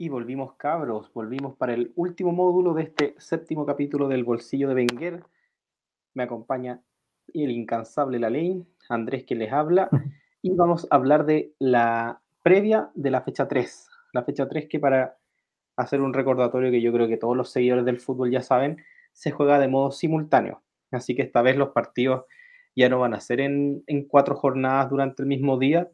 Y volvimos cabros, volvimos para el último módulo de este séptimo capítulo del bolsillo de Wenger. Me acompaña el incansable Lalein, Andrés que les habla, y vamos a hablar de la previa de la fecha 3. La fecha 3 que para hacer un recordatorio que yo creo que todos los seguidores del fútbol ya saben, se juega de modo simultáneo. Así que esta vez los partidos ya no van a ser en, cuatro jornadas durante el mismo día,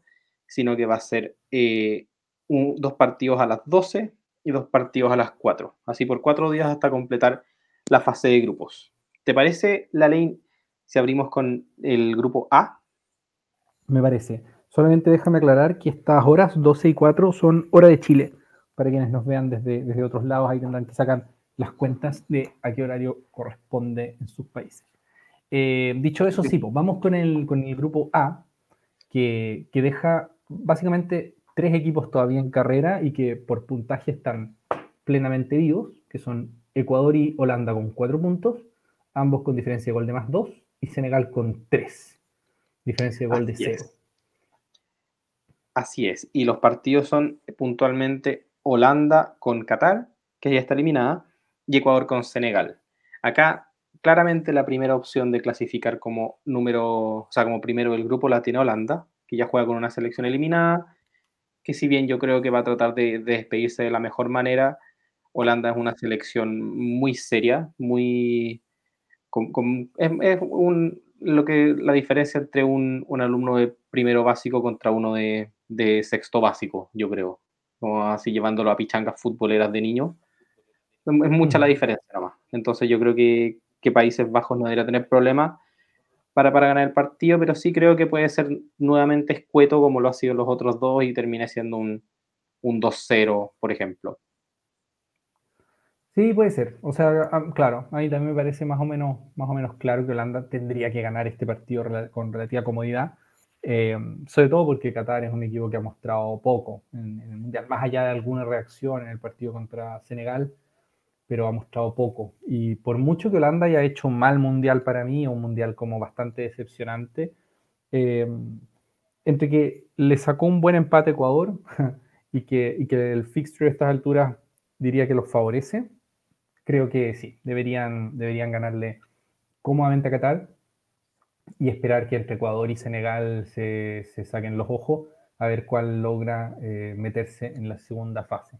sino que va a ser eh, dos partidos a las 12 y dos partidos a las 4. Así por cuatro días hasta completar la fase de grupos. ¿Te parece, la ley, si abrimos con el grupo A? Me parece. Solamente déjame aclarar que estas horas, 12 y 4, son hora de Chile. Para quienes nos vean desde, desde otros lados, ahí tendrán que sacar las cuentas de a qué horario corresponde en sus países. Eh, dicho eso, sí, pues vamos con el, con el grupo A, que, que, deja básicamente tres equipos todavía en carrera y que por puntaje están plenamente vivos, que son Ecuador y Holanda con cuatro puntos, ambos con diferencia de gol de más dos, y Senegal con tres, diferencia de gol de cero. Así es, y los partidos son puntualmente Holanda con Qatar, que ya está eliminada, y Ecuador con Senegal. Acá claramente la primera opción de clasificar como número, o sea, como primero del grupo la tiene Holanda, que ya juega con una selección eliminada, que si bien yo creo que va a tratar de, despedirse de la mejor manera, Holanda es una selección muy seria, muy... es, un, lo que la diferencia entre un, alumno de primero básico contra uno de, sexto básico, yo creo. Como así llevándolo a pichangas futboleras de niños. Es mucha la diferencia, nada más. Entonces yo creo que, que Países Bajos no debería tener problemas para, para ganar el partido, pero sí creo que puede ser nuevamente escueto como lo ha sido los otros dos y termine siendo un, un 2-0, por ejemplo. Sí, puede ser. O sea, claro, a mí también me parece más o menos, más o menos claro que Holanda tendría que ganar este partido con relativa comodidad. Eh, sobre todo porque Qatar es un equipo que ha mostrado poco en, el Mundial, más allá de alguna reacción en el partido contra Senegal pero ha mostrado poco. Y por mucho que Holanda haya hecho un mal mundial para mí, un mundial como bastante decepcionante, eh, entre que le sacó un buen empate a Ecuador y que, y que el fixture a estas alturas diría que los favorece, creo que sí, deberían, deberían ganarle cómodamente a Qatar y esperar que entre Ecuador y Senegal se, se saquen los ojos a ver cuál logra eh, meterse en la segunda fase.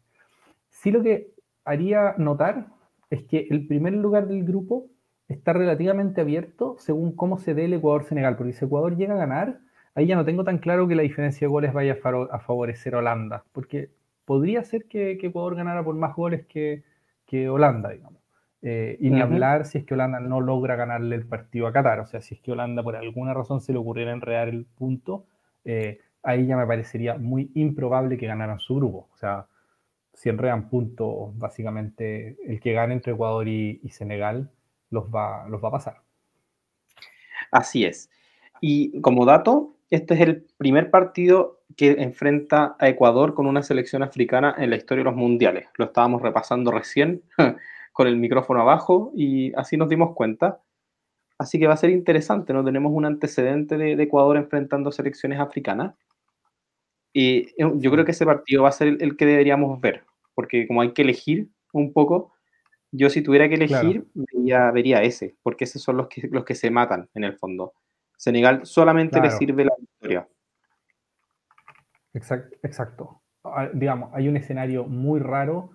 Sí lo que haría notar es que el primer lugar del grupo está relativamente abierto según cómo se dé el Ecuador-Senegal, porque si Ecuador llega a ganar, ahí ya no tengo tan claro que la diferencia de goles vaya a favorecer a Holanda, porque podría ser que, Ecuador ganara por más goles que, Holanda, digamos. Eh, y ni hablar si es que Holanda no logra ganarle el partido a Qatar, o sea, si es que Holanda por alguna razón se le ocurriera enredar el punto, eh, ahí ya me parecería muy improbable que ganaran su grupo. O sea, si enredan puntos, básicamente el que gane entre Ecuador y, Senegal los va, los va a pasar. Así es. Y como dato, este es el primer partido que enfrenta a Ecuador con una selección africana en la historia de los mundiales. Lo estábamos repasando recién con el micrófono abajo y así nos dimos cuenta. Así que va a ser interesante, ¿no? Tenemos un antecedente de, Ecuador enfrentando selecciones africanas. Y yo creo que ese partido va a ser el, que deberíamos ver, porque como hay que elegir un poco, yo si tuviera que elegir, vería, ese, porque esos son los que, los que se matan en el fondo. Senegal solamente le sirve la victoria. Exacto, exacto. Ah, digamos, hay un escenario muy raro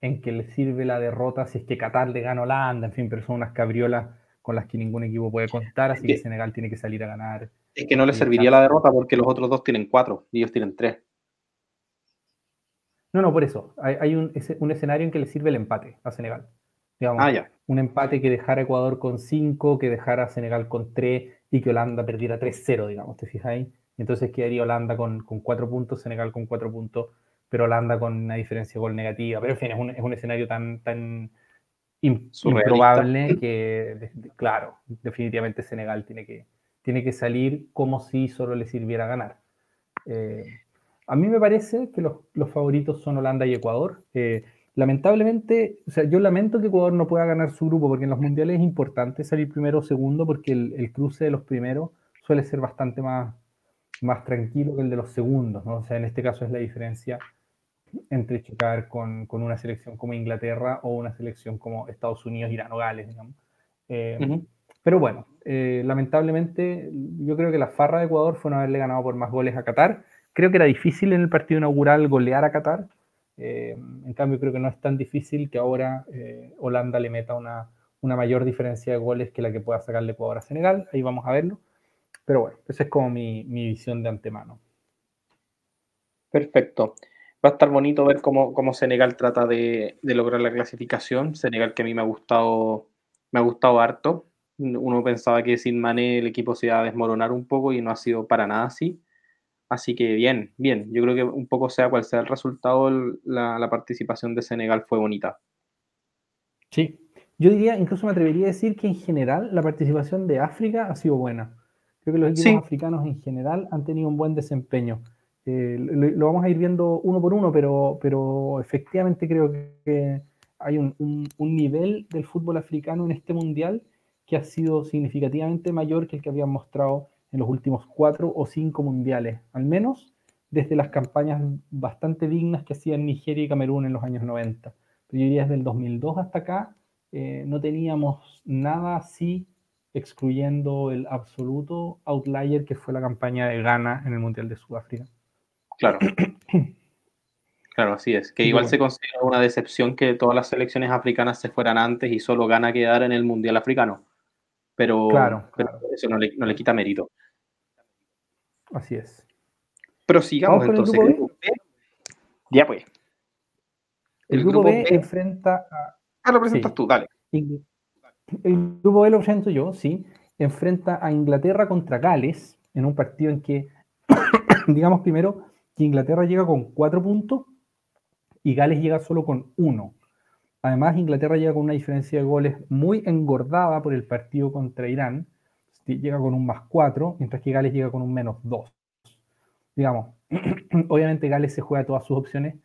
en que le sirve la derrota si es que Qatar le gana a Holanda, en fin, pero son unas cabriolas con las que ningún equipo puede contar, así que Senegal tiene que salir a ganar es que no le serviría la derrota porque los otros dos tienen cuatro y ellos tienen tres. No, no, por eso. Hay, un, escenario en que le sirve el empate a Senegal. Digamos, ah, ya. Un empate que dejara a Ecuador con cinco, que dejara a Senegal con tres y que Holanda perdiera 3-0, digamos, ¿te fijas ahí? Entonces quedaría Holanda con, cuatro puntos, Senegal con cuatro puntos, pero Holanda con una diferencia de gol negativa. Pero en fin, es un, escenario tan, tan improbable que, claro, definitivamente Senegal tiene que, tiene que salir como si solo le sirviera ganar. Eh, a mí me parece que los, favoritos son Holanda y Ecuador. Eh, lamentablemente, o sea, yo lamento que Ecuador no pueda ganar su grupo, porque en los mundiales es importante salir primero o segundo, porque el, cruce de los primeros suele ser bastante más, más tranquilo que el de los segundos, ¿no? O sea, en este caso es la diferencia entre chocar con, una selección como Inglaterra o una selección como Estados Unidos, Irán o Gales, digamos. Eh, pero bueno, eh, lamentablemente yo creo que la farra de Ecuador fue no haberle ganado por más goles a Qatar. Creo que era difícil en el partido inaugural golear a Qatar. Eh, en cambio, creo que no es tan difícil que ahora Holanda le meta una, una mayor diferencia de goles que la que pueda sacarle Ecuador a Senegal. Ahí vamos a verlo. Pero bueno, esa es como mi, mi visión de antemano. Perfecto va a estar bonito ver cómo, cómo Senegal trata de, lograr la clasificación. Senegal que a mí me ha gustado, me ha gustado harto. Uno pensaba que sin Mané el equipo se iba a desmoronar un poco y no ha sido para nada así. Así que bien, bien. Yo creo que un poco sea cual sea el resultado, la, la participación de Senegal fue bonita. Sí, yo diría, incluso me atrevería a decir que en general la participación de África ha sido buena. Creo que los equipos africanos en general han tenido un buen desempeño. Eh, lo, vamos a ir viendo uno por uno, pero, pero efectivamente creo que hay un, nivel del fútbol africano en este mundial que ha sido significativamente mayor que el que habían mostrado en los últimos cuatro o cinco mundiales, al menos desde las campañas bastante dignas que hacían Nigeria y Camerún en los años 90. Pero yo diría desde el 2002 hasta acá eh, no teníamos nada así, excluyendo el absoluto outlier que fue la campaña de Ghana en el Mundial de Sudáfrica. Claro. Claro, así es. Que igual se considera una decepción que todas las selecciones africanas se fueran antes y solo gana quedar en el Mundial Africano. Pero, claro, eso no le, quita mérito. Así es. Pero sigamos entonces. El grupo B? Ya pues. El, grupo, B, enfrenta a. Ah, lo presentas tú, dale. El grupo B lo presento yo, sí. Enfrenta a Inglaterra contra Gales en un partido en que, digamos primero, que Inglaterra llega con cuatro puntos y Gales llega solo con uno. Además, Inglaterra llega con una diferencia de goles muy engordada por el partido contra Irán. Llega con un más cuatro, mientras que Gales llega con un menos dos. Digamos, obviamente Gales se juega todas sus opciones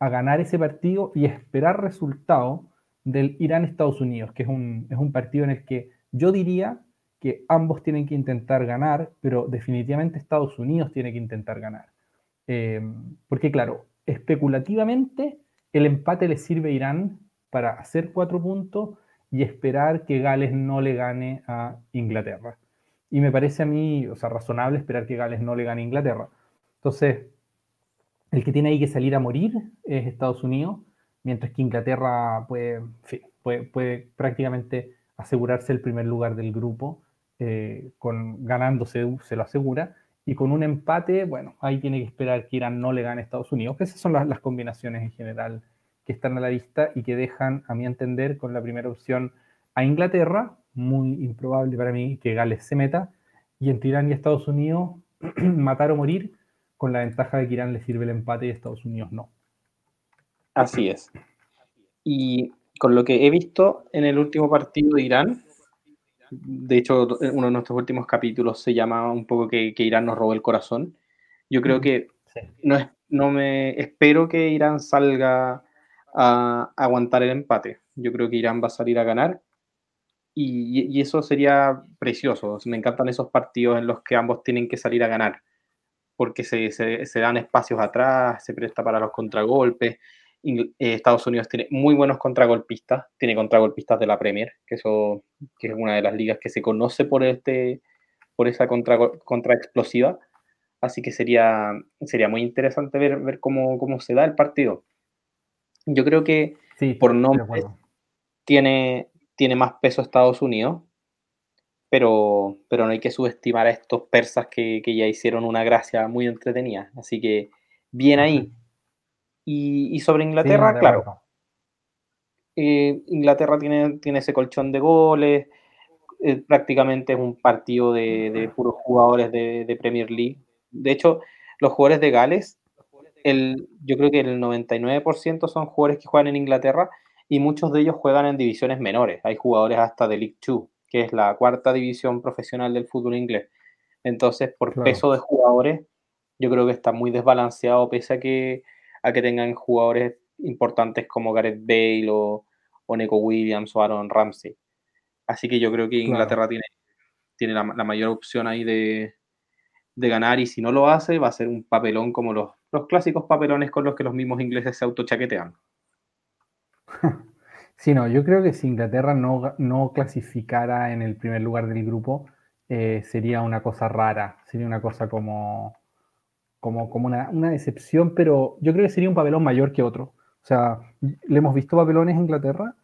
a ganar ese partido y esperar resultado del Irán-Estados Unidos, que es un, es un partido en el que yo diría que ambos tienen que intentar ganar, pero definitivamente Estados Unidos tiene que intentar ganar. Eh, porque claro, especulativamente el empate le sirve a Irán para hacer cuatro puntos y esperar que Gales no le gane a Inglaterra. Y me parece a mí, o sea, razonable esperar que Gales no le gane a Inglaterra. Entonces, el que tiene ahí que salir a morir es Estados Unidos, mientras que Inglaterra puede, puede, prácticamente asegurarse el primer lugar del grupo, eh, con, ganándose se lo asegura, y con un empate, bueno, ahí tiene que esperar que Irán no le gane a Estados Unidos. Esas son las, combinaciones en general que están a la vista y que dejan, a mi entender, con la primera opción a Inglaterra, muy improbable para mí que Gales se meta, y entre Irán y Estados Unidos, matar o morir, con la ventaja de que Irán le sirve el empate y Estados Unidos no. Así es. Y con lo que he visto en el último partido de Irán, de hecho, uno de nuestros últimos capítulos se llama un poco que, Irán nos robó el corazón. Yo creo que no, es, no me espero que Irán salga a, aguantar el empate. Yo creo que Irán va a salir a ganar y, eso sería precioso. Me encantan esos partidos en los que ambos tienen que salir a ganar porque se, dan espacios atrás, se presta para los contragolpes eh, Estados Unidos tiene muy buenos contragolpistas, tiene contragolpistas de la Premier, que, es una de las ligas que se conoce por, este, esa contra, explosiva. Así que sería, muy interesante ver, cómo se da el partido. Yo creo que por nombre tiene, tiene más peso Estados Unidos, pero, pero no hay que subestimar a estos persas que, que ya hicieron una gracia muy entretenida. Así que bien ahí. Y, sobre Inglaterra, claro. Eh, Inglaterra tiene, tiene ese colchón de goles, eh, prácticamente es un partido de, puros jugadores de, Premier League. De hecho, los jugadores de Gales, el, yo creo que el 99% son jugadores que juegan en Inglaterra y muchos de ellos juegan en divisiones menores. Hay jugadores hasta de League 2, que es la cuarta división profesional del fútbol inglés. Entonces, por peso de jugadores, yo creo que está muy desbalanceado, pese a que a que tengan jugadores importantes como Gareth Bale o, o Neko Williams o Aaron Ramsey. Así que yo creo que Inglaterra tiene, tiene la, mayor opción ahí de, ganar y si no lo hace va a ser un papelón como los, los clásicos papelones con los que los mismos ingleses se autochaquetean. Sí, no, yo creo que si Inglaterra no, no clasificara en el primer lugar del grupo, eh, sería una cosa rara, sería una cosa como, como, como una, una, decepción, pero yo creo que sería un papelón mayor que otro. O sea, le hemos visto papelones en Inglaterra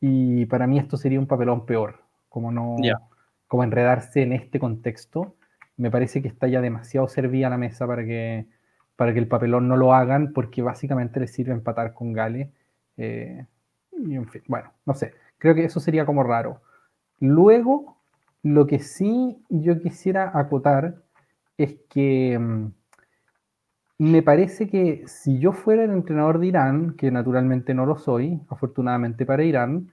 y para mí esto sería un papelón peor, como no, como enredarse en este contexto. Me parece que está ya demasiado servida la mesa para que, para que el papelón no lo hagan, porque básicamente les sirve empatar con Gales. Eh, y en fin, bueno, no sé, creo que eso sería como raro. Luego, lo que sí yo quisiera acotar es que mm, me parece que si yo fuera el entrenador de Irán, que naturalmente no lo soy, afortunadamente para Irán,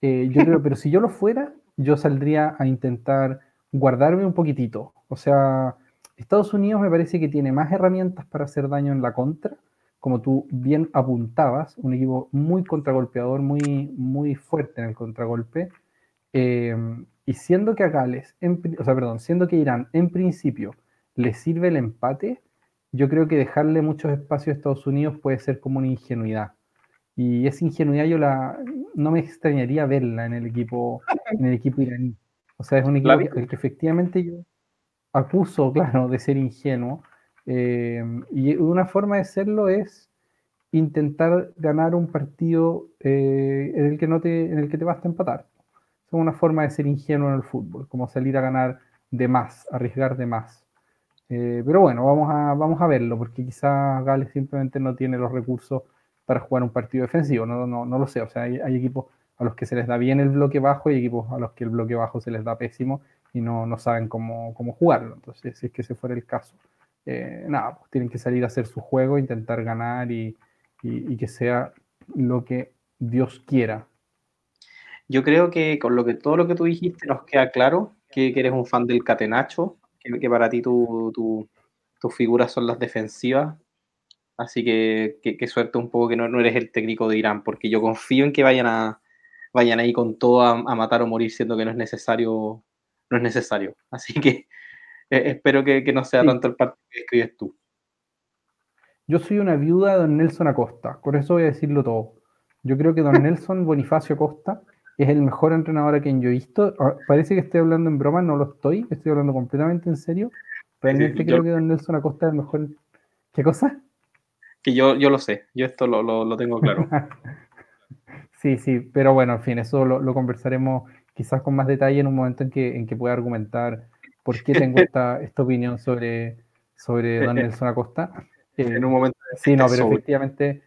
eh, yo creo, pero si yo lo fuera, yo saldría a intentar guardarme un poquitito. O sea, Estados Unidos me parece que tiene más herramientas para hacer daño en la contra como tú bien apuntabas, un equipo muy contragolpeador, muy, muy fuerte en el contragolpe. Eh, y siendo que a Gales, o sea, perdón, siendo que Irán en principio le sirve el empate, yo creo que dejarle muchos espacios a Estados Unidos puede ser como una ingenuidad. Y esa ingenuidad yo la no me extrañaría verla en el equipo, en el equipo iraní. O sea, es un equipo que, que efectivamente yo acuso, claro, de ser ingenuo, eh, y una forma de serlo es intentar ganar un partido eh, en, el que no te, en el que te basta empatar. Es una forma de ser ingenuo en el fútbol, como salir a ganar de más, arriesgar de más. Eh, pero bueno, vamos a, vamos a verlo, porque quizás Gales simplemente no tiene los recursos para jugar un partido defensivo, no, no, no lo sé. O sea, hay, hay, equipos a los que se les da bien el bloque bajo y equipos a los que el bloque bajo se les da pésimo y no, no saben cómo, cómo jugarlo. Entonces, si es que ese fuera el caso. Eh, nada, pues tienen que salir a hacer su juego, intentar ganar y, que sea lo que Dios quiera. Yo creo que con lo que todo lo que tú dijiste nos queda claro que, eres un fan del Catenacho, que, para ti tus figuras son las defensivas. Así que, que, suerte un poco que no, no, eres el técnico de Irán, porque yo confío en que vayan a vayan ahí con todo a, a matar o morir, siendo que no es necesario, no es necesario. Así que eh, espero que, no sea tanto el partido que escribes tú. Yo soy una viuda de don Nelson Acosta, con eso voy a decirlo todo. Yo creo que don Nelson Bonifacio Acosta es el mejor entrenador a quien yo he visto. Ah, parece que estoy hablando en broma, no lo estoy, estoy hablando completamente en serio. Realmente creo que don Nelson Acosta es el mejor. ¿Qué cosa? Que yo, yo lo sé, yo esto lo, tengo claro. sí, sí, pero bueno, en fin, eso lo, conversaremos quizás con más detalle en un momento en que, en que pueda argumentar por qué tengo esta, esta opinión sobre, sobre Don Nelson Acosta. en un momento. Sí, no, pero efectivamente.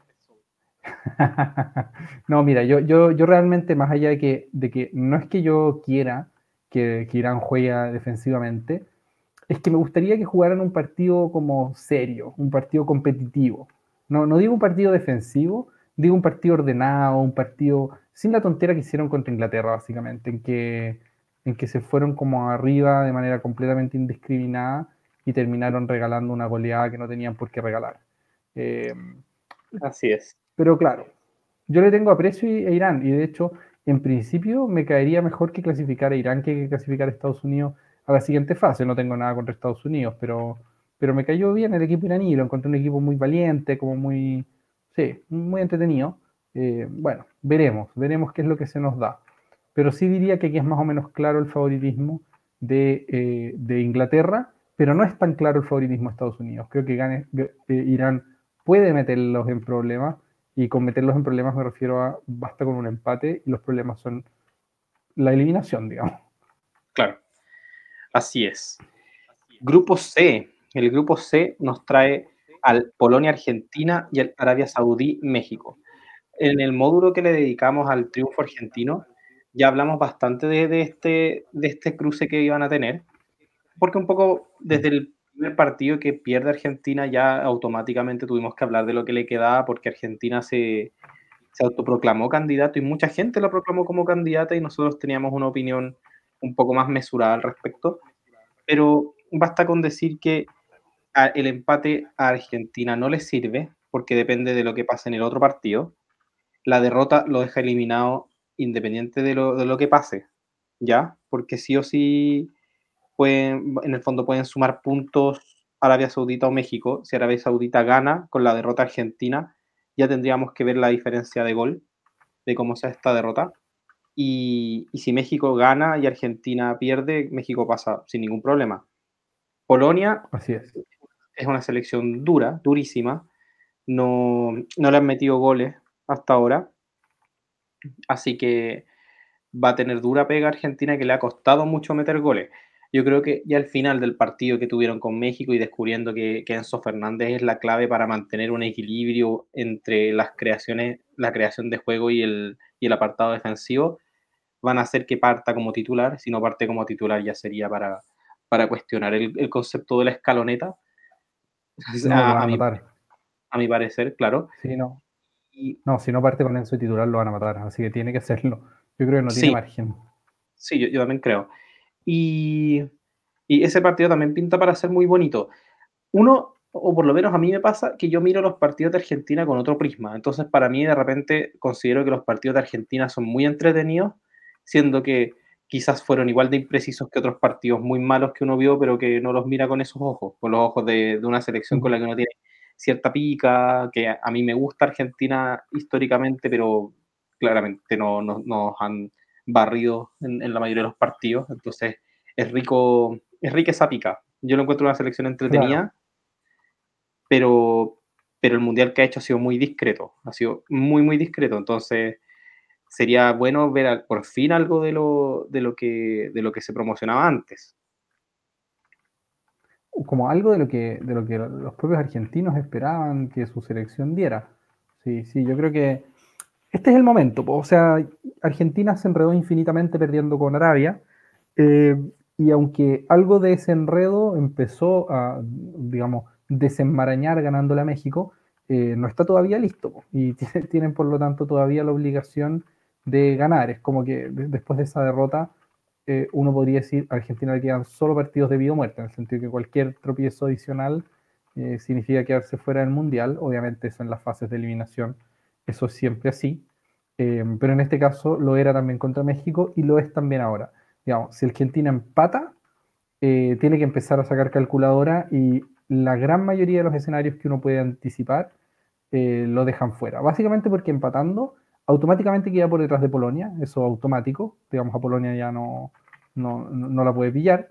no, mira, yo, yo, yo realmente, más allá de que, de que no es que yo quiera que, que Irán juegue defensivamente, es que me gustaría que jugaran un partido como serio, un partido competitivo. No, no digo un partido defensivo, digo un partido ordenado, un partido sin la tontera que hicieron contra Inglaterra, básicamente, en que en que se fueron como arriba de manera completamente indiscriminada y terminaron regalando una goleada que no tenían por qué regalar. Eh, Así es. Pero claro, yo le tengo aprecio a Irán y de hecho, en principio me caería mejor que clasificar a Irán que clasificar a Estados Unidos a la siguiente fase. No tengo nada contra Estados Unidos, pero, pero me cayó bien el equipo iraní. Lo encontré un equipo muy valiente, como muy, sí, muy entretenido. Eh, bueno, veremos, veremos qué es lo que se nos da pero sí diría que aquí es más o menos claro el favoritismo de, eh, Inglaterra, pero no es tan claro el favoritismo de Estados Unidos. Creo que eh, Irán puede meterlos en problemas, y con meterlos en problemas me refiero a basta con un empate y los problemas son la eliminación, digamos. Claro, así es. Grupo C. El grupo C nos trae al Polonia, Argentina y al Arabia Saudí, México. En el módulo que le dedicamos al triunfo argentino, ya hablamos bastante de, este, de este cruce que iban a tener, porque un poco desde el primer partido que pierde Argentina ya automáticamente tuvimos que hablar de lo que le quedaba, porque Argentina se, se autoproclamó candidato y mucha gente lo proclamó como candidata y nosotros teníamos una opinión un poco más mesurada al respecto, pero basta con decir que el empate a Argentina no le sirve, porque depende de lo que pase en el otro partido. La derrota lo deja eliminado independiente de lo, de lo que pase, ¿ya? Porque sí o sí pueden, en el fondo pueden sumar puntos Arabia Saudita o México, si Arabia Saudita gana con la derrota argentina, ya tendríamos que ver la diferencia de gol, de cómo sea esta derrota. Y, y si México gana y Argentina pierde, México pasa sin ningún problema. Polonia Así es. Es una selección dura, durísima. No, no le han metido goles hasta ahora. Así que va a tener dura pega Argentina que le ha costado mucho meter goles. Yo creo que ya al final del partido que tuvieron con México y descubriendo que, que Enzo Fernández es la clave para mantener un equilibrio entre las creaciones, la creación de juego y el, y el apartado defensivo, van a hacer que parta como titular. Si no parte como titular ya sería para, para cuestionar el, el concepto de la escaloneta. No, a, lo van a a mi, matar. a mi parecer, claro. Sí, no. Y, No, si no parte con Enzo titular lo van a matar, así que tiene que hacerlo. Yo creo que no tiene Sí. margen. Sí, yo, yo también creo. Y, y ese partido también pinta para ser muy bonito. Uno, o por lo menos a mí me pasa, que yo miro los partidos de Argentina con otro prisma. Entonces, para mí, de repente, considero que los partidos de Argentina son muy entretenidos, siendo que quizás fueron igual de imprecisos que otros partidos muy malos que uno vio, pero que no los mira con esos ojos, con los ojos de, de una selección con la que uno tiene cierta pica, que a, mí me gusta Argentina históricamente, pero claramente no, no- nos han barrido en, en la mayoría de los partidos. Entonces, es rico, es rica esa pica. Yo lo encuentro una selección entretenida, pero, pero el mundial que ha hecho ha sido muy discreto, ha sido muy, muy discreto. Entonces, sería bueno ver por fin algo de lo, de lo, que, de lo que se promocionaba antes. Como algo de lo que, de lo que los propios argentinos esperaban que su selección diera. Sí, sí, yo creo que este es el momento. O sea, Argentina se enredó infinitamente perdiendo con Arabia. eh, y aunque algo de ese enredo empezó a, digamos, desenmarañar ganándole a México, eh, no está todavía listo. Y tiene- tienen, por lo tanto, todavía la obligación de ganar. Es como que de- después de esa derrota, eh, uno podría decir a Argentina le quedan solo partidos de vida o muerte, en el sentido que cualquier tropiezo adicional eh, significa quedarse fuera del Mundial. Obviamente, eso en las fases de eliminación, eso es siempre así. Eh, pero en este caso lo era también contra México y lo es también ahora. Digamos, si Argentina empata, eh, tiene que empezar a sacar calculadora y la gran mayoría de los escenarios que uno puede anticipar lo dejan fuera. Básicamente porque empatando automáticamente queda por detrás de Polonia, eso automático, digamos a Polonia ya no, no, no la puede pillar,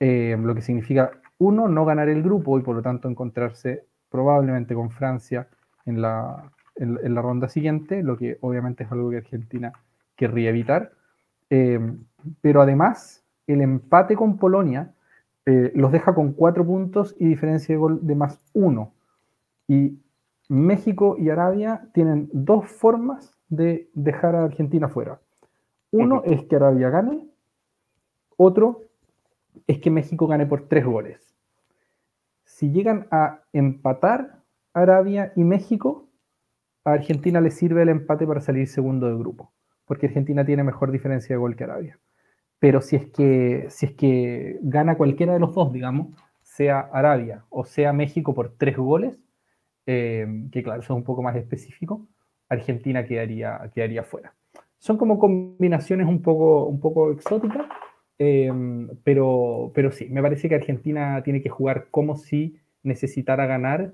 eh, lo que significa uno, no ganar el grupo y por lo tanto encontrarse probablemente con Francia en la, en, en la ronda siguiente, lo que obviamente es algo que Argentina querría evitar. Eh, pero además, el empate con Polonia eh, los deja con cuatro puntos y diferencia de gol de más uno. Y México y Arabia tienen dos formas de dejar a Argentina fuera. Uno es que Arabia gane, otro es que México gane por tres goles. Si llegan a empatar Arabia y México, a Argentina le sirve el empate para salir segundo del grupo, porque Argentina tiene mejor diferencia de gol que Arabia. Pero si es que, si es que gana cualquiera de los dos, digamos, sea Arabia o sea México por tres goles, eh, que claro, eso es un poco más específico, Argentina quedaría, quedaría fuera. Son como combinaciones un poco, un poco exóticas, eh, pero, pero sí, me parece que Argentina tiene que jugar como si necesitara ganar,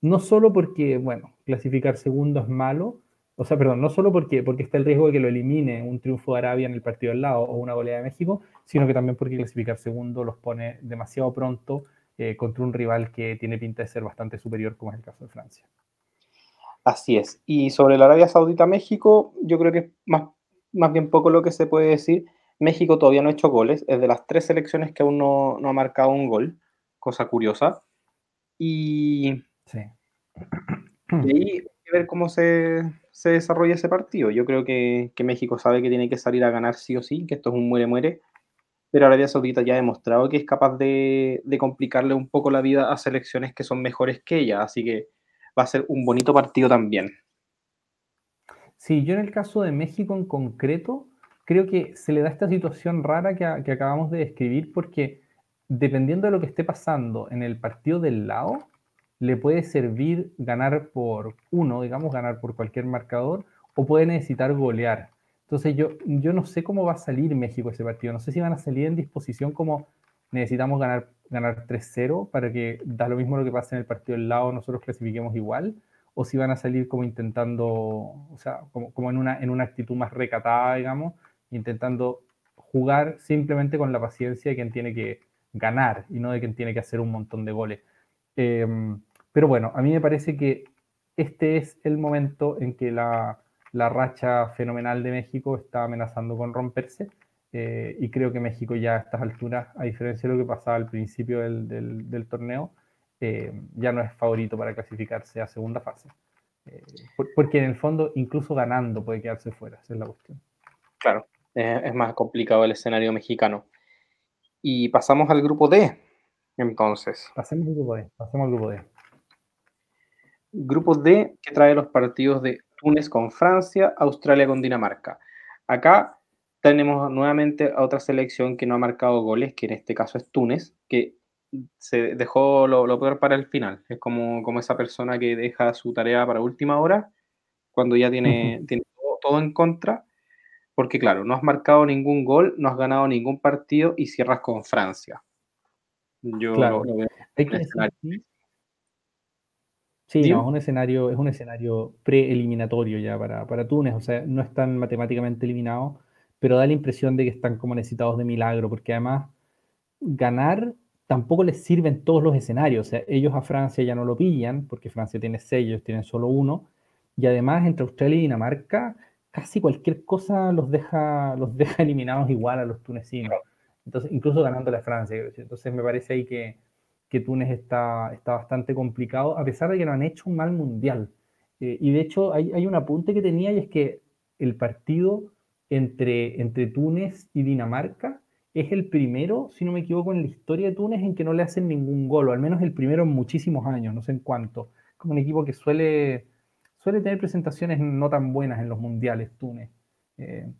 no solo porque, bueno, clasificar segundo es malo, o sea, perdón, no solo porque, porque está el riesgo de que lo elimine un triunfo de Arabia en el partido al lado o una goleada de México, sino que también porque clasificar segundo los pone demasiado pronto eh, contra un rival que tiene pinta de ser bastante superior, como es el caso de Francia. Así es. Y sobre la Arabia Saudita-México, yo creo que es más, más bien poco lo que se puede decir. México todavía no ha hecho goles, es de las tres selecciones que aún no, no ha marcado un gol, cosa curiosa. Y, Sí. y ahí hay que ver cómo se, se desarrolla ese partido. Yo creo que, que México sabe que tiene que salir a ganar sí o sí, que esto es un muere-muere, pero Arabia Saudita ya ha demostrado que es capaz de, de complicarle un poco la vida a selecciones que son mejores que ella, así que va a ser un bonito partido también. Sí, yo en el caso de México en concreto, creo que se le da esta situación rara que, acabamos de describir porque dependiendo de lo que esté pasando en el partido del lado, le puede servir ganar por uno, digamos, ganar por cualquier marcador, o puede necesitar golear. Entonces yo, yo no sé cómo va a salir México ese partido, no sé si van a salir en disposición como necesitamos ganar ganar 3-0 para que da lo mismo lo que pasa en el partido del lado, nosotros clasifiquemos igual, o si van a salir como intentando, o sea, como, como en, una, en una actitud más recatada, digamos, intentando jugar simplemente con la paciencia de quien tiene que ganar y no de quien tiene que hacer un montón de goles. Em, pero bueno, a mí me parece que este es el momento en que la, la racha fenomenal de México está amenazando con romperse. Eh, y creo que México ya a estas alturas, a diferencia de lo que pasaba al principio del, del, torneo, eh, ya no es favorito para clasificarse a segunda fase. Eh, porque en el fondo, incluso ganando, puede quedarse fuera, esa es la cuestión. Claro, es más complicado el escenario mexicano. Y pasamos al grupo D, entonces. Pasemos al grupo D, pasemos al grupo D. Grupo D que trae los partidos de Túnez con Francia, Australia con Dinamarca. Acá tenemos nuevamente a otra selección que no ha marcado goles, que en este caso es Túnez, que se dejó lo, peor para el final. Es como, como esa persona que deja su tarea para última hora, cuando ya tiene, tiene todo, en contra, porque claro, no has marcado ningún gol, no has ganado ningún partido y cierras con Francia. Yo claro. lo, veo. Hay que Sí, no, es un escenario, es un escenario preeliminatorio ya para, para Túnez, o sea, no están matemáticamente eliminados, pero da la impresión de que están como necesitados de milagro, porque además ganar tampoco les sirve en todos los escenarios, o sea, ellos a Francia ya no lo pillan, porque Francia tiene seis, ellos tienen solo uno, y además entre Australia y Dinamarca, casi cualquier cosa los deja, los deja eliminados igual a los tunecinos, entonces, incluso ganándole a Francia, entonces me parece ahí que que Túnez está, está bastante complicado, a pesar de que no han hecho un mal mundial. Eh, y de hecho hay, hay, un apunte que tenía y es que el partido entre, entre Túnez y Dinamarca es el primero, si no me equivoco, en la historia de Túnez en que no le hacen ningún gol, o al menos el primero en muchísimos años, no sé en cuánto. Como un equipo que suele, suele tener presentaciones no tan buenas en los mundiales, Túnez. Eh,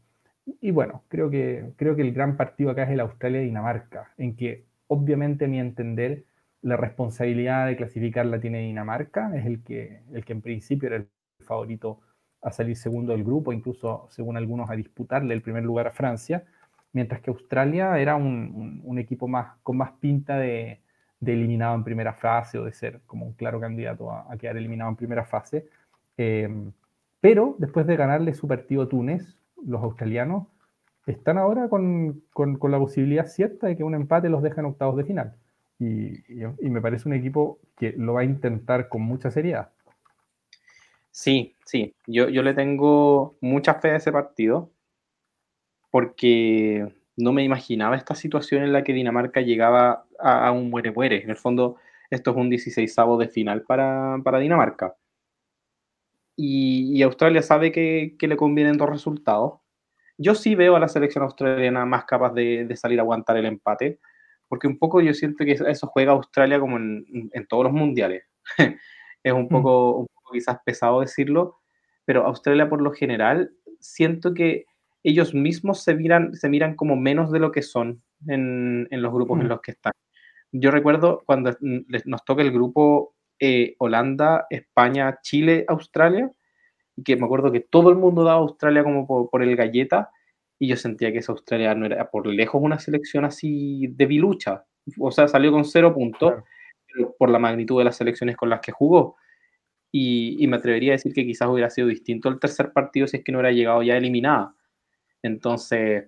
y bueno, creo que, creo que el gran partido acá es el Australia-Dinamarca, en que obviamente a mi entender la responsabilidad de clasificar la tiene Dinamarca, es el que, el que en principio era el favorito a salir segundo del grupo, incluso según algunos a disputarle el primer lugar a Francia, mientras que Australia era un, equipo más, con más pinta de, eliminado en primera fase o de ser como un claro candidato a, quedar eliminado en primera fase. Eh, pero después de ganarle su partido a Túnez, los australianos están ahora con, con, la posibilidad cierta de que un empate los deje en octavos de final. Y, me parece un equipo que lo va a intentar con mucha seriedad. Sí, sí, yo, yo le tengo mucha fe a ese partido porque no me imaginaba esta situación en la que Dinamarca llegaba a, un muere-muere. En el fondo, esto es un 16 de final para, para Dinamarca. Y, Australia sabe que, que, le convienen dos resultados. Yo sí veo a la selección australiana más capaz de, de salir a aguantar el empate porque un poco yo siento que eso juega Australia como en, todos los mundiales. es un poco, un poco, quizás pesado decirlo, pero Australia por lo general siento que ellos mismos se miran, se miran como menos de lo que son en, en los grupos en los que están. Yo recuerdo cuando nos toca el grupo eh, Holanda, España, Chile, Australia, y que me acuerdo que todo el mundo daba Australia como por, por el galleta, y yo sentía que esa Australia no era por lejos una selección así de bilucha. O sea, salió con cero puntos por la magnitud de las selecciones con las que jugó. Y, me atrevería a decir que quizás hubiera sido distinto el tercer partido si es que no hubiera llegado ya eliminada. Entonces,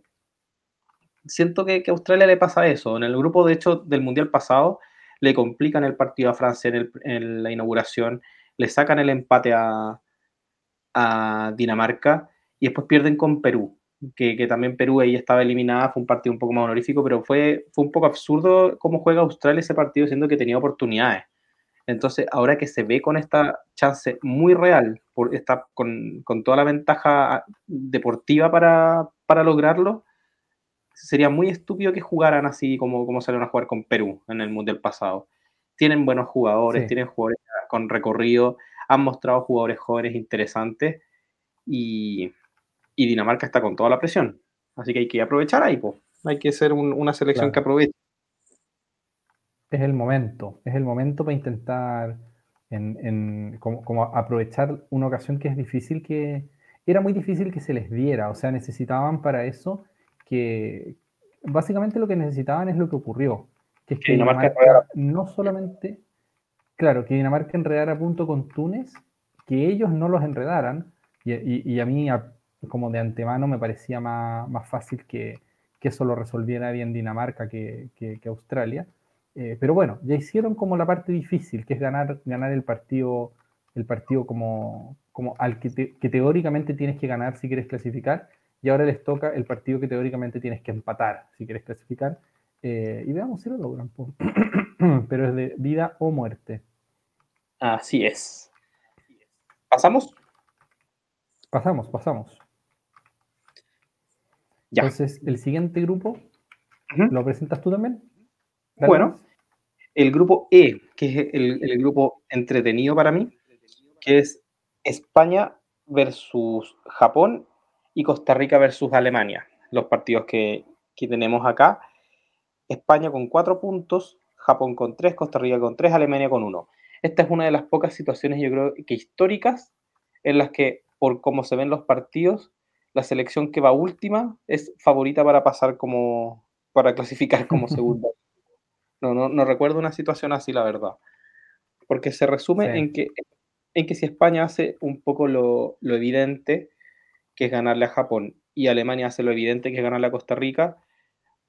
siento que, a Australia le pasa eso. En el grupo, de hecho, del Mundial pasado, le complican el partido a Francia en, en la inauguración, le sacan el empate a, Dinamarca y después pierden con Perú que, también Perú ahí estaba eliminada, fue un partido un poco más honorífico, pero fue, fue un poco absurdo cómo juega Australia ese partido, siendo que tenía oportunidades. Entonces, ahora que se ve con esta chance muy real, por, está con, con, toda la ventaja deportiva para, para, lograrlo, sería muy estúpido que jugaran así como, como salieron a jugar con Perú en el Mundial pasado. Tienen buenos jugadores, tienen jugadores con recorrido, han mostrado jugadores jóvenes interesantes y, y Dinamarca está con toda la presión. Así que hay que aprovechar ahí, pues. Hay que ser una selección que aproveche. Es el momento, es el momento para intentar en, como, aprovechar una ocasión que es difícil que, era muy difícil que se les diera, o sea, necesitaban para eso que, básicamente lo que necesitaban es lo que ocurrió, que es que Dinamarca, no solamente, claro, que Dinamarca enredara a punto con Túnez, que ellos no los enredaran, y, a mí como de antemano me parecía más, más fácil que, que, eso lo resolviera bien Dinamarca que, que, Australia. Eh, pero bueno, ya hicieron como la parte difícil, que es ganar, ganar el partido, el partido como, como al que, teóricamente tienes que ganar si quieres clasificar, y ahora les toca el partido que teóricamente tienes que empatar si quieres clasificar. Eh, y veamos si lo logran. Pero es de vida o muerte. Así es. ¿Pasamos? Pasamos, pasamos. Entonces, el siguiente grupo, ¿lo presentas tú también? Bueno, el grupo E, que es el, grupo entretenido para mí, que es España versus Japón y Costa Rica versus Alemania, los partidos que, que tenemos acá. España con cuatro puntos, Japón con tres, Costa Rica con tres, Alemania con uno. Esta es una de las pocas situaciones, yo creo que históricas, en las que, por cómo se ven los partidos, la selección que va última es favorita para pasar como, para clasificar como segunda. No, no, no recuerdo una situación así, la verdad. Porque se resume en, que, en que si España hace un poco lo, lo, evidente, que es ganarle a Japón, y Alemania hace lo evidente, que es ganarle a Costa Rica,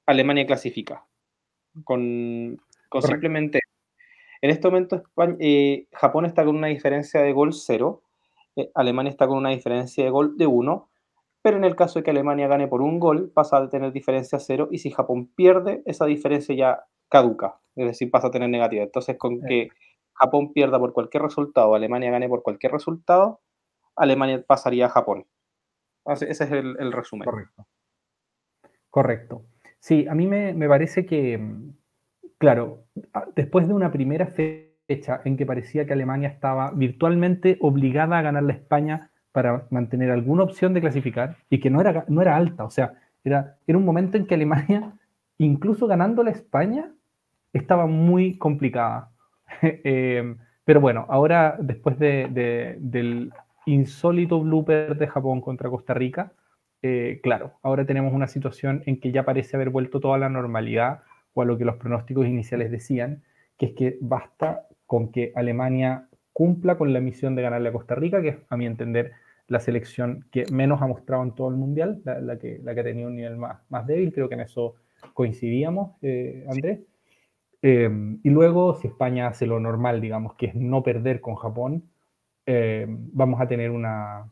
Alemania clasifica. Con, con simplemente... En este momento eh, Japón está con una diferencia de gol cero, eh, Alemania está con una diferencia de gol de uno, pero en el caso de que Alemania gane por un gol, pasa a tener diferencia cero, y si Japón pierde, esa diferencia ya caduca, es decir, pasa a tener negativa. Entonces, con que Japón pierda por cualquier resultado, Alemania gane por cualquier resultado, Alemania pasaría a Japón. Ese es el, resumen. Correcto. Correcto. Sí, a mí me, me parece que, claro, después de una primera fecha en que parecía que Alemania estaba virtualmente obligada a ganar la España para mantener alguna opción de clasificar y que no era, no era alta. O sea, era, era un momento en que Alemania, incluso ganando la España, estaba muy complicada. Eh, pero bueno, ahora después de, del insólito blooper de Japón contra Costa Rica, eh, claro, ahora tenemos una situación en que ya parece haber vuelto toda la normalidad o a lo que los pronósticos iniciales decían, que es que basta con que Alemania cumpla con la misión de ganarle a Costa Rica, que es, a mi entender, la selección que menos ha mostrado en todo el Mundial, la, que, la que ha tenido un nivel más, más débil, creo que en eso coincidíamos, eh, Andrés. Em, y luego, si España hace lo normal, digamos, que es no perder con Japón, em, vamos a tener una,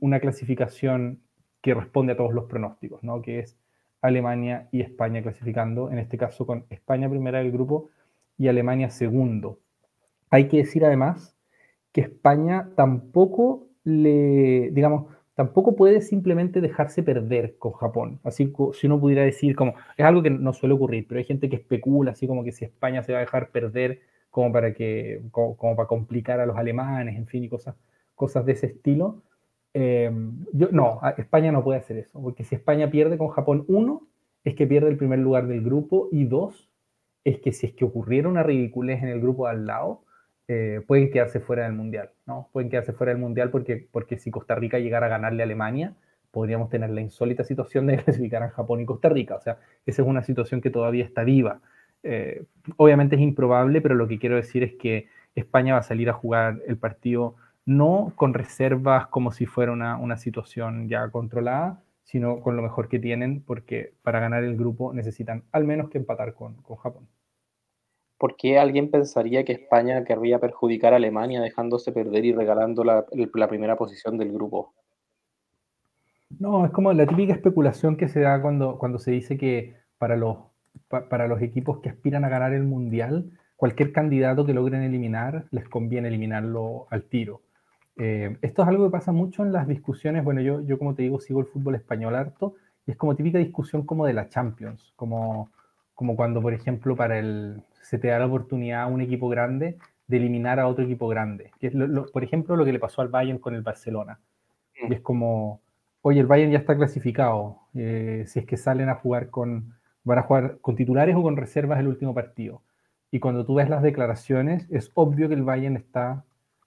una clasificación que responde a todos los pronósticos, ¿no? que es Alemania y España clasificando, en este caso con España primera del grupo y Alemania segundo. Hay que decir además que España tampoco le, digamos, tampoco puede simplemente dejarse perder con Japón. Así si uno pudiera decir como, es algo que no suele ocurrir, pero hay gente que especula así como que si España se va a dejar perder como para que, como, para complicar a los alemanes, en fin, y cosas, cosas de ese estilo. Eh, yo, no, España no puede hacer eso, porque si España pierde con Japón, uno, es que pierde el primer lugar del grupo, y dos, es que si es que ocurriera una ridiculez en el grupo al lado, eh, pueden quedarse fuera del Mundial, ¿no? Pueden quedarse fuera del Mundial porque, porque si Costa Rica llegara a ganarle a Alemania, podríamos tener la insólita situación de clasificar a Japón y Costa Rica. O sea, esa es una situación que todavía está viva. Eh, obviamente es improbable, pero lo que quiero decir es que España va a salir a jugar el partido no con reservas como si fuera una, una situación ya controlada, sino con lo mejor que tienen, porque para ganar el grupo necesitan al menos que empatar con, con Japón. ¿Por qué alguien pensaría que España querría perjudicar a Alemania dejándose perder y regalando la, primera posición del grupo? No, es como la típica especulación que se da cuando, cuando se dice que para los, para los equipos que aspiran a ganar el Mundial, cualquier candidato que logren eliminar, les conviene eliminarlo al tiro. Eh, esto es algo que pasa mucho en las discusiones, bueno, yo, yo como te digo, sigo el fútbol español harto, y es como típica discusión como de la Champions, como, como cuando, por ejemplo, para el, se te da la oportunidad a un equipo grande de eliminar a otro equipo grande. Que es por ejemplo, lo que le pasó al Bayern con el Barcelona. Mm. Y es como, oye, el Bayern ya está clasificado. Eh, si es que salen a jugar con, van a jugar con titulares o con reservas el último partido. Y cuando tú ves las declaraciones, es obvio que el Bayern está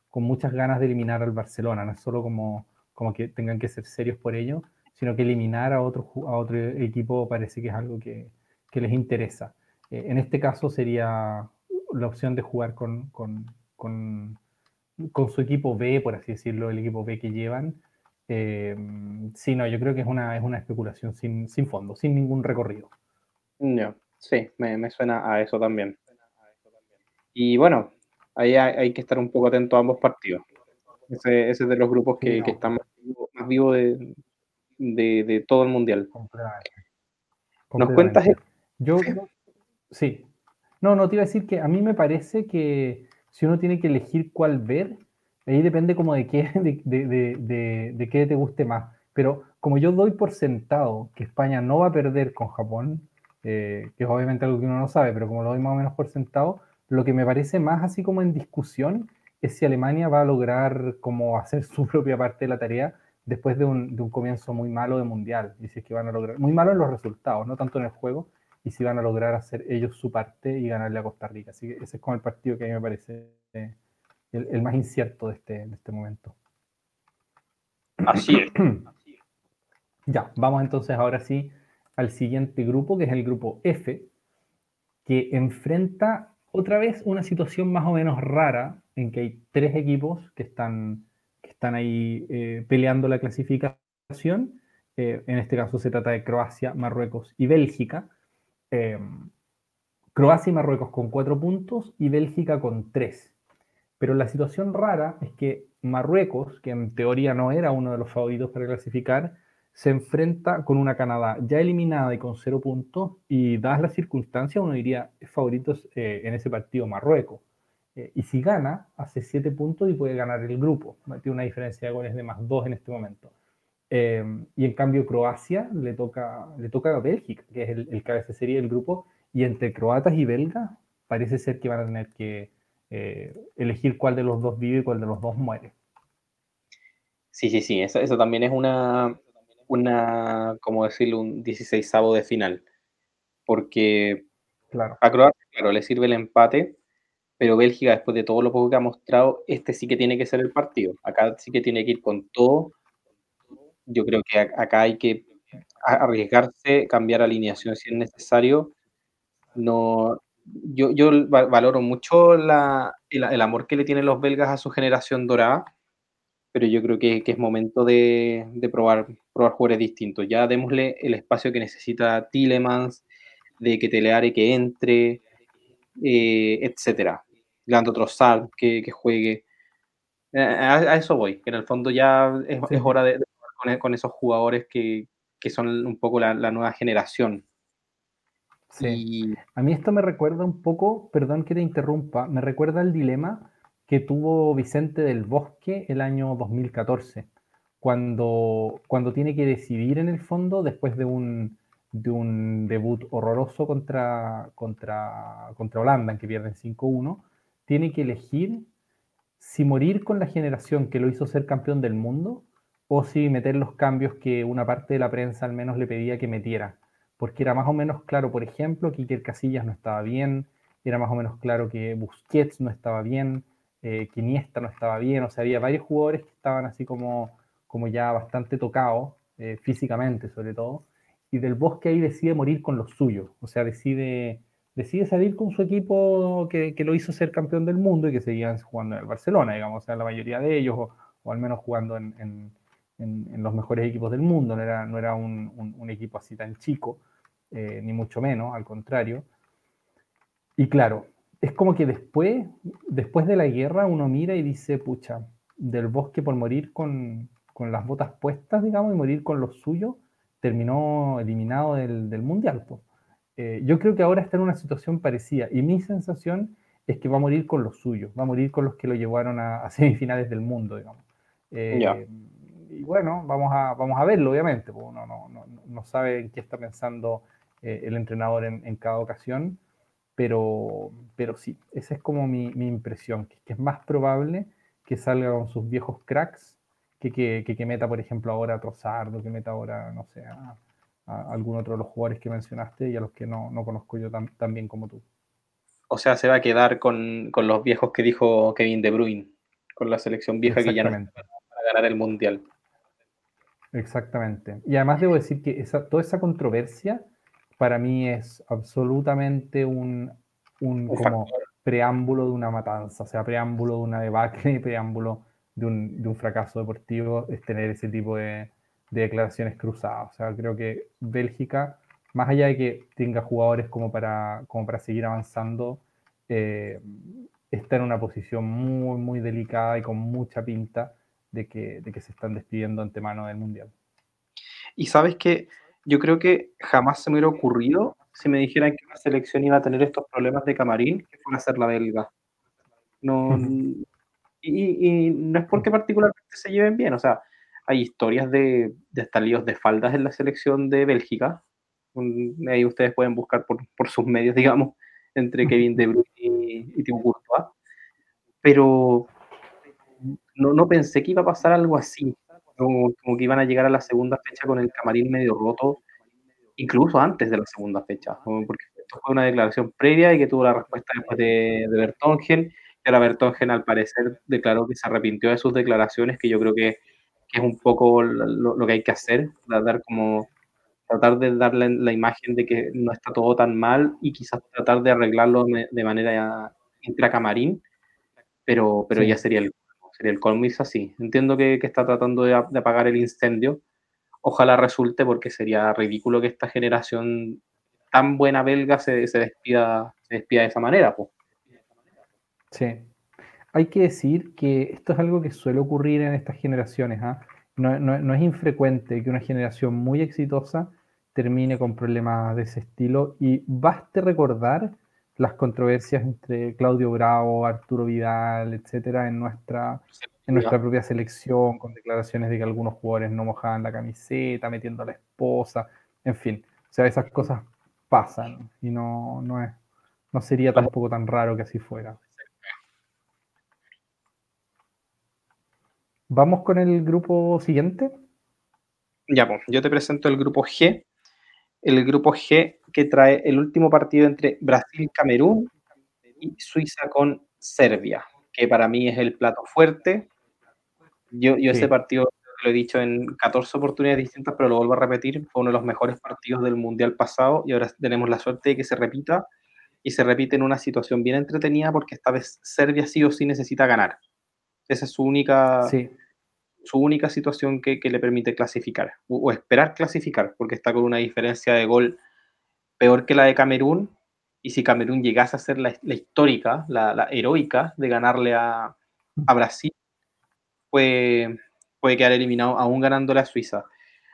con muchas ganas de eliminar al Barcelona. No es solo como, como que tengan que ser serios por ello, sino que eliminar a otro, a otro equipo parece que es algo que, que les interesa. Eh, en este caso sería la opción de jugar con, con, su equipo B, por así decirlo, el equipo B que llevan. Eh, sí, no, yo creo que es una, es una especulación sin, sin fondo, sin ningún recorrido. No, sí, me, suena a eso también. Y bueno, ahí hay, que estar un poco atento a ambos partidos. Ese, es de los grupos que, están más vivos de, todo el mundial. ¿Nos cuentas? Yo, sí. No, no, te iba a decir que a mí me parece que si uno tiene que elegir cuál ver, ahí depende como de qué, de, qué te guste más. Pero como yo doy por sentado que España no va a perder con Japón, eh, que es obviamente algo que uno no sabe, pero como lo doy más o menos por sentado, lo que me parece más así como en discusión es si Alemania va a lograr como hacer su propia parte de la tarea después de un, de un comienzo muy malo de mundial. Y si es que van a lograr, muy malo en los resultados, no tanto en el juego, y si van a lograr hacer ellos su parte y ganarle a Costa Rica. Así que ese es como el partido que a mí me parece el, el, más incierto de este, de este momento. Así es. ya, vamos entonces ahora sí al siguiente grupo, que es el grupo F, que enfrenta otra vez una situación más o menos rara en que hay tres equipos que están, que están ahí eh, peleando la clasificación. Eh, en este caso se trata de Croacia, Marruecos y Bélgica. Eh, Croacia y Marruecos con cuatro puntos y Bélgica con tres. Pero la situación rara es que Marruecos, que en teoría no era uno de los favoritos para clasificar, se enfrenta con una Canadá ya eliminada y con cero puntos, y dadas las circunstancias, uno diría favoritos eh, en ese partido Marruecos. Eh, y si gana, hace siete puntos y puede ganar el grupo. Tiene una diferencia de goles de más dos en este momento. Eh, y en cambio, Croacia le toca, le toca a Bélgica, que es el, el cabecería del grupo, y entre croatas y belgas parece ser que van a tener que elegir cuál de los dos vive y cuál de los dos muere. Sí, sí, sí, eso, eso también es una, una, como decirlo, un 16 de final. Porque claro. a Croacia, claro, le sirve el empate, pero Bélgica, después de todo lo poco que ha mostrado, este sí que tiene que ser el partido. Acá sí que tiene que ir con todo. Yo creo que acá hay que arriesgarse, cambiar alineación si es necesario. No, yo, yo valoro mucho la, el, el, amor que le tienen los belgas a su generación dorada pero yo creo que, es momento de, probar, probar jugadores distintos. Ya démosle el espacio que necesita Tillemans, de que Teleare que entre, eh, etcétera. Dando otro sal que, juegue. A, eso voy, que en el fondo ya es, hora de, con, esos jugadores que, son un poco la, nueva generación. Sí. A mí esto me recuerda un poco, perdón que te interrumpa, me recuerda el dilema que tuvo Vicente del Bosque el año 2014, cuando, cuando tiene que decidir en el fondo, después de un, de un debut horroroso contra, contra, contra Holanda, en que pierden 5-1, tiene que elegir si morir con la generación que lo hizo ser campeón del mundo o si meter los cambios que una parte de la prensa al menos le pedía que metiera. Porque era más o menos claro, por ejemplo, que Iker Casillas no estaba bien, era más o menos claro que Busquets no estaba bien, eh, que Iniesta no estaba bien, o sea, había varios jugadores que estaban así como, como ya bastante tocados, eh, físicamente sobre todo, y Del Bosque ahí decide morir con los suyos, o sea, decide, decide salir con su equipo que, que lo hizo ser campeón del mundo y que seguían jugando en el Barcelona, digamos, o sea, la mayoría de ellos, o, al menos jugando en, en, los mejores equipos del mundo, no era, no era un, un, equipo así tan chico, eh, ni mucho menos, al contrario. Y claro, es como que después, después de la guerra uno mira y dice, pucha, del bosque por morir con, con las botas puestas, digamos, y morir con los suyos, terminó eliminado del, del mundial. Eh, yo creo que ahora está en una situación parecida y mi sensación es que va a morir con los suyos, va a morir con los que lo llevaron a, semifinales del mundo, digamos. Eh, y bueno, vamos a, vamos a verlo, obviamente, porque uno no, no, no sabe en qué está pensando eh, el entrenador en, en cada ocasión pero, pero sí, esa es como mi, mi impresión, que, es más probable que salga con sus viejos cracks que que, que, meta, por ejemplo, ahora a Trozardo, que meta ahora, no sé, a, algún otro de los jugadores que mencionaste y a los que no, no conozco yo tan, tan, bien como tú. O sea, se va a quedar con, con, los viejos que dijo Kevin De Bruyne, con la selección vieja que ya no para ganar el Mundial. Exactamente. Y además debo decir que esa, toda esa controversia para mí es absolutamente un, un, como preámbulo de una matanza, o sea, preámbulo de una debacle, preámbulo de un, de un fracaso deportivo, es tener ese tipo de, de declaraciones cruzadas. O sea, creo que Bélgica, más allá de que tenga jugadores como para, como para seguir avanzando, eh, está en una posición muy, muy delicada y con mucha pinta de que, de que se están despidiendo antemano del Mundial. Y sabes que yo creo que jamás se me hubiera ocurrido si me dijeran que la selección iba a tener estos problemas de camarín, que fuera a ser la belga. No, y, no es porque particularmente se lleven bien, o sea, hay historias de, de hasta líos de faldas en la selección de Bélgica. Ahí ustedes pueden buscar por, por sus medios, digamos, entre Kevin De Bruyne y, y Thibaut Courtois. Pero no, no pensé que iba a pasar algo así como, que iban a llegar a la segunda fecha con el camarín medio roto, incluso antes de la segunda fecha, porque esto fue una declaración previa y que tuvo la respuesta después de, de Bertongen, y ahora Bertongen al parecer declaró que se arrepintió de sus declaraciones, que yo creo que, que es un poco lo, lo, que hay que hacer, dar como tratar de darle la imagen de que no está todo tan mal y quizás tratar de arreglarlo de manera intracamarín, pero, pero ya sería el el colmo así. Entiendo que, está tratando de, apagar el incendio. Ojalá resulte porque sería ridículo que esta generación tan buena belga se, se despida, se despida de esa manera. Pues. Sí. Hay que decir que esto es algo que suele ocurrir en estas generaciones. ¿ah? No, no, es infrecuente que una generación muy exitosa termine con problemas de ese estilo y baste recordar las controversias entre Claudio Bravo, Arturo Vidal, etcétera, en nuestra, en nuestra propia selección, con declaraciones de que algunos jugadores no mojaban la camiseta, metiendo a la esposa, en fin. O sea, esas cosas pasan y no, no, es, no sería tampoco tan raro que así fuera. ¿Vamos con el grupo siguiente? Ya, pues, yo te presento el grupo G, el grupo G que trae el último partido entre Brasil-Camerún y Suiza con Serbia, que para mí es el plato fuerte. Yo, yo ese partido lo he dicho en 14 oportunidades distintas, pero lo vuelvo a repetir, fue uno de los mejores partidos del Mundial pasado y ahora tenemos la suerte de que se repita y se repite en una situación bien entretenida porque esta vez Serbia sí o sí necesita ganar. Esa es su única, sí su única situación que, le permite clasificar o, esperar clasificar, porque está con una diferencia de gol peor que la de Camerún. Y si Camerún llegase a ser la, histórica, la, heroica de ganarle a, Brasil, puede, puede quedar eliminado aún ganándole a Suiza.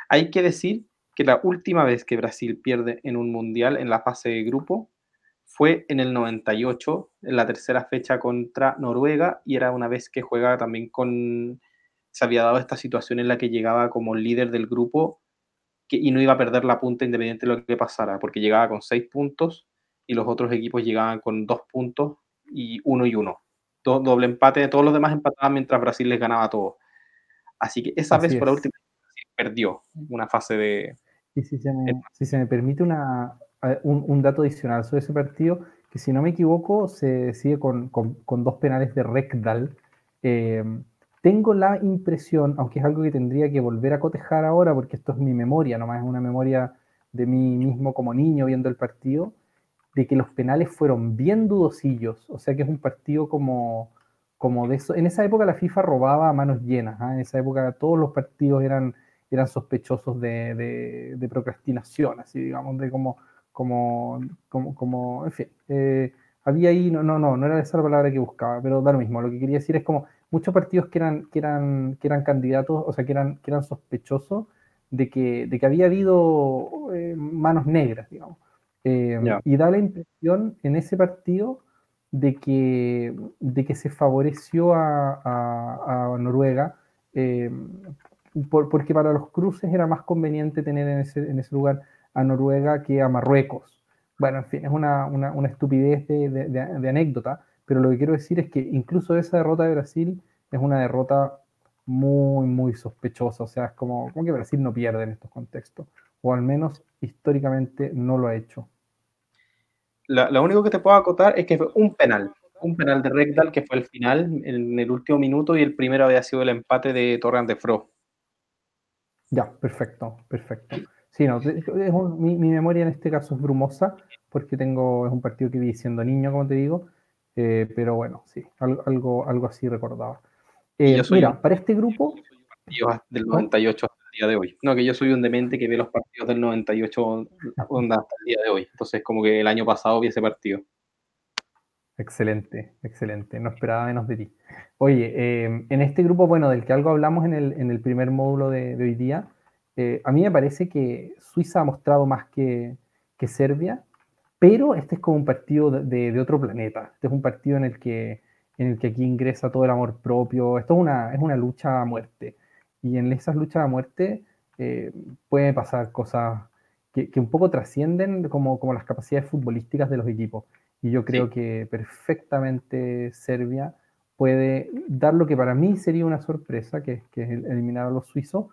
Hay que decir que la última vez que Brasil pierde en un mundial en la fase de grupo fue en el 98, en la tercera fecha contra Noruega, y era una vez que juega también con, se había dado esta situación en la que llegaba como líder del grupo y no iba a perder la punta independiente de lo que pasara, porque llegaba con seis puntos y los otros equipos llegaban con dos puntos y uno y uno. doble empate, todos los demás empataban mientras Brasil les ganaba todo. Así que esa vez por la última perdió una fase de... Y si se me, si se me permite una, un, un, dato adicional sobre ese partido, que si no me equivoco se sigue con, con, con dos penales de Rekdal. Eh, tengo la impresión, aunque es algo que tendría que volver a cotejar ahora, porque esto es mi memoria, nomás es una memoria de mí mismo como niño viendo el partido, de que los penales fueron bien dudosillos, o sea que es un partido como, como de eso. En esa época la FIFA robaba a manos llenas, ¿ah? en esa época todos los partidos eran, eran sospechosos de, de, procrastinación, así digamos, de como, como, como, como en fin. Eh, había ahí, no, no, no, no era esa la palabra que buscaba, pero da lo mismo. Lo que quería decir es como muchos partidos que eran, que eran, que eran candidatos, o sea, que eran, que eran sospechosos de que, de que había habido eh, manos negras, digamos. Eh, y da la impresión en ese partido de que, de que se favoreció a, a, Noruega, eh, porque para los cruces era más conveniente tener en ese, en ese lugar a Noruega que a Marruecos. Bueno, en fin, es una, una, una estupidez de, de, de, anécdota, pero lo que quiero decir es que incluso esa derrota de Brasil es una derrota muy, muy sospechosa. O sea, es como, como que Brasil no pierde en estos contextos, o al menos históricamente no lo ha hecho. Lo, único que te puedo acotar es que fue un penal, un penal de Rectal que fue el final en el último minuto y el primero había sido el empate de Torrent de Fro. Ya, perfecto, perfecto. Sí, no, mi, memoria en este caso es brumosa, porque tengo, es un partido que vi siendo niño, como te digo, eh, pero bueno, sí, algo, algo así recordaba. Eh, mira, para este grupo... Del 98 hasta el día de hoy. No, que yo soy un demente que ve los partidos del 98 hasta el día de hoy. Entonces, como que el año pasado vi ese partido. Excelente, excelente. No esperaba menos de ti. Oye, eh, en este grupo, bueno, del que algo hablamos en el, en el primer módulo de, hoy día, eh, a mí me parece que Suiza ha mostrado más que, que, Serbia, pero este es como un partido de, de, otro planeta. Este es un partido en el, que, en el que aquí ingresa todo el amor propio. Esto es una, es una lucha a muerte. Y en esas luchas a muerte eh, pueden pasar cosas que, que, un poco trascienden como, como las capacidades futbolísticas de los equipos. Y yo creo que perfectamente Serbia puede dar lo que para mí sería una sorpresa, que, que es eliminar a los suizos,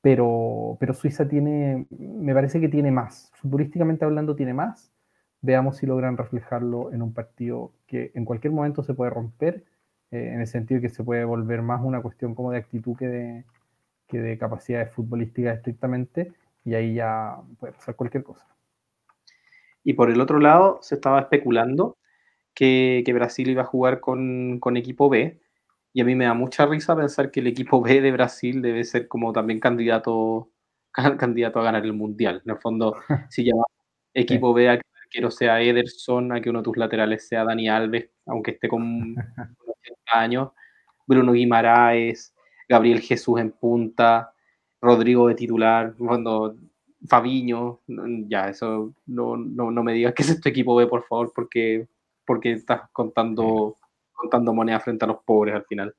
pero, pero Suiza tiene, me parece que tiene más, futbolísticamente hablando tiene más. Veamos si logran reflejarlo en un partido que en cualquier momento se puede romper, eh, en el sentido que se puede volver más una cuestión como de actitud que de, que de capacidades futbolísticas estrictamente, y ahí ya puede pasar cualquier cosa. Y por el otro lado, se estaba especulando que, Brasil iba a jugar con, equipo B. Y a mí me da mucha risa pensar que el equipo B de Brasil debe ser como también candidato, candidato a ganar el Mundial. En el fondo, si llama equipo B a que quiero sea Ederson, a que uno de tus laterales sea Dani Alves, aunque esté con 80 años, Bruno Guimaraes, Gabriel Jesús en punta, Rodrigo de titular, cuando Fabiño, ya, eso no, no, me digas que es este equipo B, por favor, porque, porque estás contando, contando moneda frente a los pobres al final.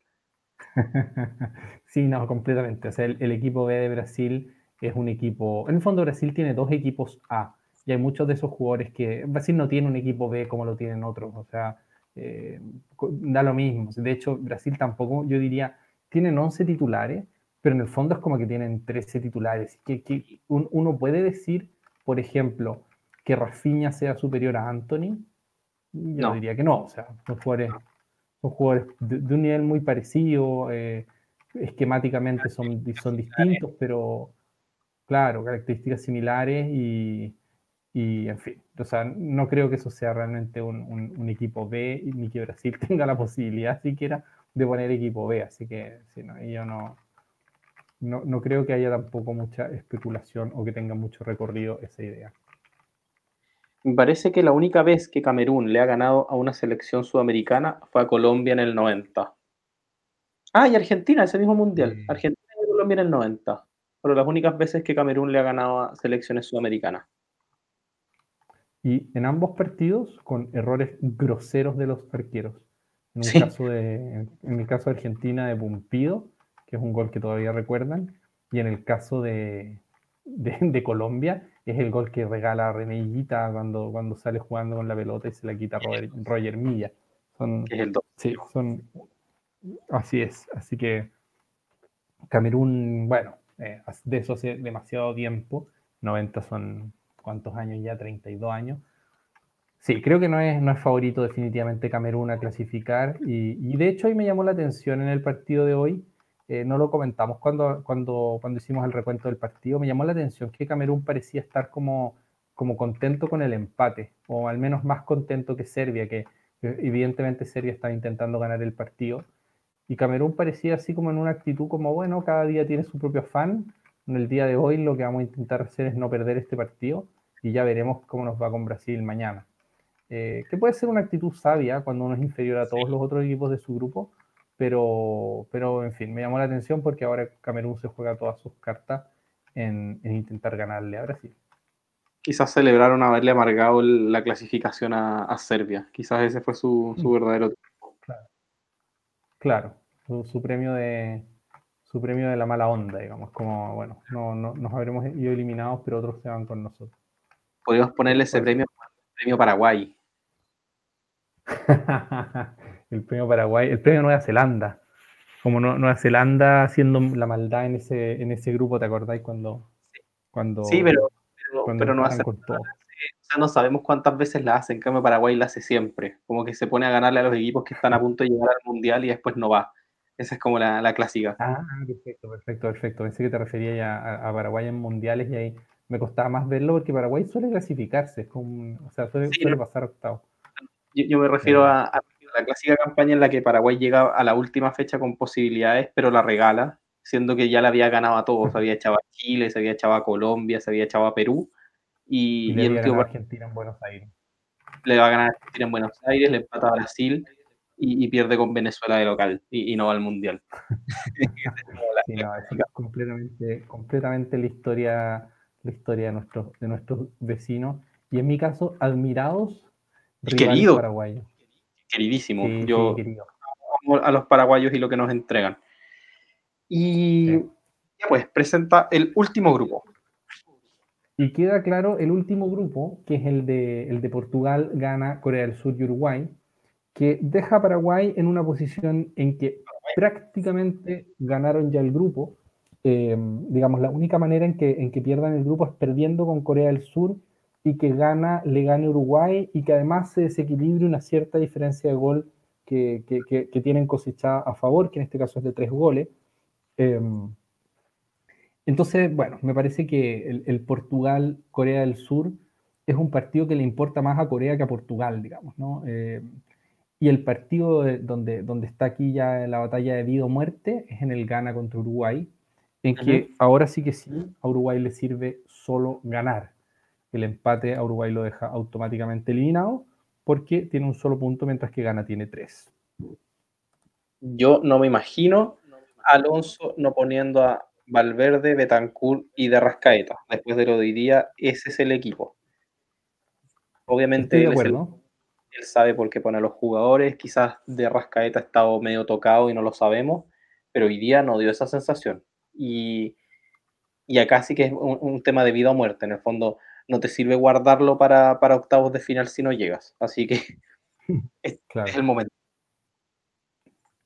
Sí, no, completamente. O sea, el, equipo B de Brasil es un equipo. En el fondo, Brasil tiene dos equipos A. Y hay muchos de esos jugadores que. Brasil no tiene un equipo B como lo tienen otros. O sea, eh, da lo mismo. De hecho, Brasil tampoco, yo diría, tienen 11 titulares, pero en el fondo es como que tienen 13 titulares. Que, que uno puede decir, por ejemplo, que Rafinha sea superior a Anthony. Yo diría que no, o sea, son jugadores, son jugadores de, un nivel muy parecido, eh, esquemáticamente son, son distintos, pero claro, características similares y, y, en fin, o sea, no creo que eso sea realmente un, un, equipo B, ni que Brasil tenga la posibilidad siquiera de poner equipo B, así que si no, yo no, no, no creo que haya tampoco mucha especulación o que tenga mucho recorrido esa idea. Me parece que la única vez que Camerún le ha ganado a una selección sudamericana fue a Colombia en el 90. Ah, y Argentina, ese mismo mundial. Argentina y Colombia en el 90. Pero las únicas veces que Camerún le ha ganado a selecciones sudamericanas. Y en ambos partidos con errores groseros de los arqueros. En, el caso de, en el caso de Argentina de Pumpido que es un gol que todavía recuerdan, y en el caso de, de, Colombia es el gol que regala René cuando, cuando sale jugando con la pelota y se la quita Roger, Roger Milla. Son, sí, son, así es, así que Camerún, bueno, eh, de eso hace demasiado tiempo, 90 son, ¿cuántos años ya? 32 años. Sí, creo que no es, no es favorito definitivamente Camerún a clasificar y, y de hecho ahí me llamó la atención en el partido de hoy eh, no lo comentamos cuando, cuando, cuando hicimos el recuento del partido, me llamó la atención que Camerún parecía estar como, como contento con el empate, o al menos más contento que Serbia, que evidentemente Serbia estaba intentando ganar el partido, y Camerún parecía así como en una actitud como, bueno, cada día tiene su propio afán, el día de hoy lo que vamos a intentar hacer es no perder este partido, y ya veremos cómo nos va con Brasil mañana. Eh, que puede ser una actitud sabia cuando uno es inferior a todos los otros equipos de su grupo, pero, pero en fin, me llamó la atención porque ahora Camerún se juega todas sus cartas en, intentar ganarle a Brasil. Quizás celebraron haberle amargado la clasificación a, Serbia. Quizás ese fue su, su mm. verdadero Claro, claro su, premio de, su premio de la mala onda, digamos, como, bueno, no, no, nos habremos ido eliminados, pero otros se van con nosotros. Podríamos ponerle ese premio, premio Paraguay. el premio Paraguay, el premio Nueva Zelanda. Como Nueva Zelanda haciendo la maldad en ese, en ese grupo, ¿te acordáis cuando, cuando Sí, pero, pero, no hace no sabemos cuántas veces la hacen. En cambio, Paraguay la hace siempre. Como que se pone a ganarle a los equipos que están a punto de llegar al mundial y después no va. Esa es como la, la clásica. Ah, perfecto, perfecto, perfecto. Pensé que te refería ya a, Paraguay en mundiales y ahí me costaba más verlo porque Paraguay suele clasificarse, como, o sea, suele, pasar octavo. Yo, me refiero a, a, la clásica campaña en la que Paraguay llega a la última fecha con posibilidades, pero la regala, siendo que ya le había ganado a todos, se había echado a Chile, se había echado a Colombia, se había echado a Perú, y, le a Argentina en Buenos Aires. Le va a ganar a Argentina en Buenos Aires, le empata a Brasil, y, pierde con Venezuela de local y, no va al mundial. sí, no, es completamente, completamente la historia, la historia de nuestros, de nuestros vecinos y en mi caso, admirados querido, paraguayos. Queridísimo. Yo a los paraguayos y lo que nos entregan. Y ya pues, presenta el último grupo. Y queda claro el último grupo, que es el de, el de Portugal, Ghana, Corea del Sur y Uruguay, que deja a Paraguay en una posición en que prácticamente ganaron ya el grupo. Eh, digamos, la única manera en que, en que pierdan el grupo es perdiendo con Corea del Sur y que gana, le gane Uruguay y que además se desequilibre una cierta diferencia de gol que, que, tienen cosechada a favor, que en este caso es de tres goles. Eh, entonces, bueno, me parece que el, Portugal-Corea del Sur es un partido que le importa más a Corea que a Portugal, digamos, ¿no? Eh, y el partido donde, donde está aquí ya la batalla de vida o muerte es en el Ghana contra Uruguay, en que ahora sí que sí, a Uruguay le sirve solo ganar. El empate a Uruguay lo deja automáticamente eliminado porque tiene un solo punto mientras que Ghana tiene tres. Yo no me imagino a Alonso no poniendo a Valverde, Betancourt y de Rascaeta. Después de lo de hoy día, ese es el equipo. Obviamente, de acuerdo él sabe por qué pone a los jugadores, quizás de Rascaeta ha estado medio tocado y no lo sabemos, pero hoy día no dio esa sensación. Y, acá sí que es un, tema de vida o muerte, en el fondo no te sirve guardarlo para, octavos de final si no llegas, así que es, el momento.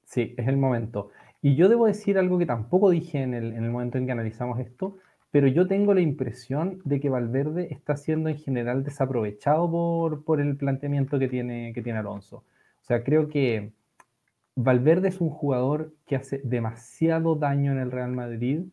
Sí, es el momento. Y yo debo decir algo que tampoco dije en el, en el momento en que analizamos esto, pero yo tengo la impresión de que Valverde está siendo en general desaprovechado por, por el planteamiento que tiene, que tiene Alonso. O sea, creo que Valverde es un jugador que hace demasiado daño en el Real Madrid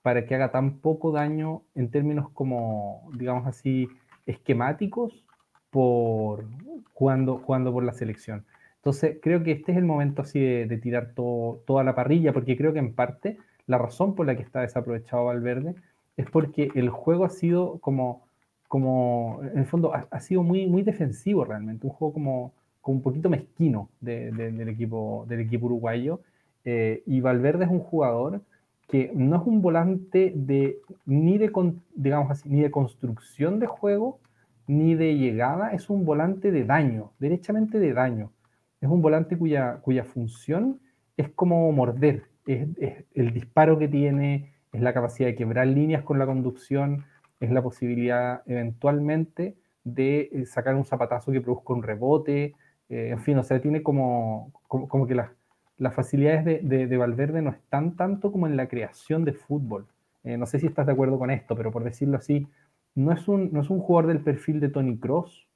para que haga tan poco daño en términos como, digamos así, esquemáticos por jugando, jugando por la selección. Entonces, creo que este es el momento así de, tirar toda la parrilla, porque creo que en parte la razón por la que está desaprovechado Valverde es porque el juego ha sido como, como en el fondo, ha, sido muy, muy defensivo realmente, un juego como, como un poquito mezquino del, equipo, del equipo uruguayo. Eh, y Valverde es un jugador que no es un volante de, ni, de, digamos así, ni de construcción de juego, ni de llegada, es un volante de daño, derechamente de daño. Es un volante cuya, cuya función es como morder, es el disparo que tiene, es la capacidad de quebrar líneas con la conducción, es la posibilidad eventualmente de eh, sacar un zapatazo que produzca un rebote, eh, en fin, o sea, tiene como, como, que las, las facilidades de, de, Valverde no están tanto como en la creación de fútbol. Eh, no sé si estás de acuerdo con esto, pero por decirlo así, no es un, no es un jugador del perfil de Tony Cross,